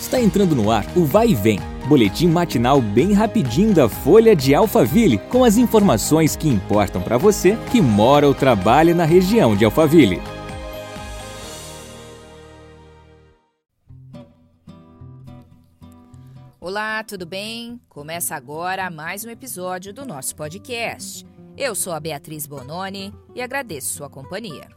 Está entrando no ar o Vai e Vem, boletim matinal bem rapidinho da Folha de Alphaville, com as informações que importam para você que mora ou trabalha na região de Alphaville. Olá, tudo bem? Começa agora mais um episódio do nosso podcast. Eu sou a Beatriz Bononi e agradeço sua companhia.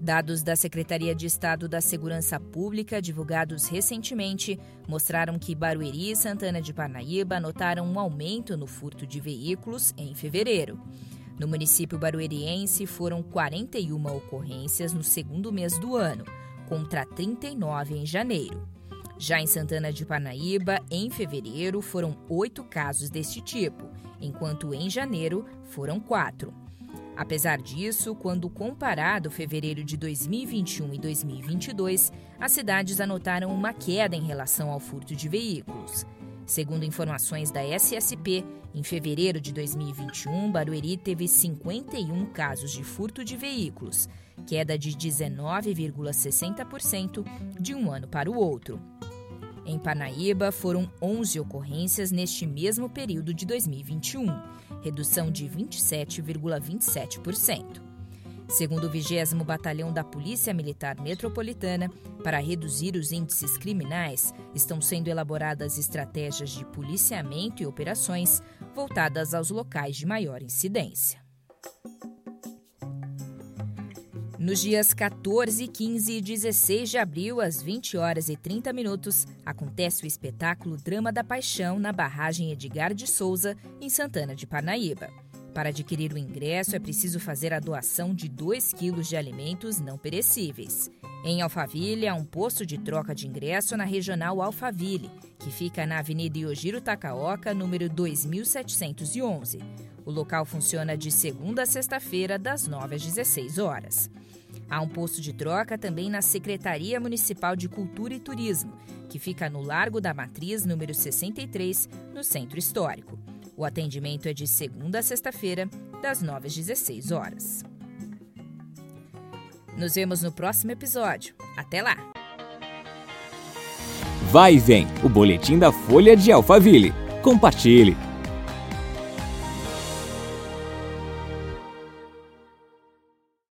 Dados da Secretaria de Estado da Segurança Pública, divulgados recentemente, mostraram que Barueri e Santana de Parnaíba notaram um aumento no furto de veículos em fevereiro. No município barueriense, foram 41 ocorrências no segundo mês do ano, contra 39 em janeiro. Já em Santana de Parnaíba, em fevereiro, foram oito casos deste tipo, enquanto em janeiro foram quatro. Apesar disso, quando comparado fevereiro de 2021 e 2022, as cidades anotaram uma queda em relação ao furto de veículos. Segundo informações da SSP, em fevereiro de 2021, Barueri teve 51 casos de furto de veículos, queda de 19,60% de um ano para o outro. Em Parnaíba, foram 11 ocorrências neste mesmo período de 2021, redução de 27,27%. Segundo o 20 Batalhão da Polícia Militar Metropolitana, para reduzir os índices criminais, estão sendo elaboradas estratégias de policiamento e operações voltadas aos locais de maior incidência. Nos dias 14, 15 e 16 de abril, às 20 horas e 30 minutos, acontece o espetáculo Drama da Paixão na barragem Edgar de Souza, em Santana de Parnaíba. Para adquirir o ingresso, é preciso fazer a doação de 2 quilos de alimentos não perecíveis. Em Alphaville, há um posto de troca de ingresso na Regional Alphaville, que fica na Avenida Iojiro Takaoka, número 2711. O local funciona de segunda a sexta-feira, das 9 às 16 horas. Há um posto de troca também na Secretaria Municipal de Cultura e Turismo, que fica no Largo da Matriz, número 63, no Centro Histórico. O atendimento é de segunda a sexta-feira, das 9 às 16 horas. Nos vemos no próximo episódio. Até lá! Vai e vem, o boletim da Folha de Alphaville. Compartilhe!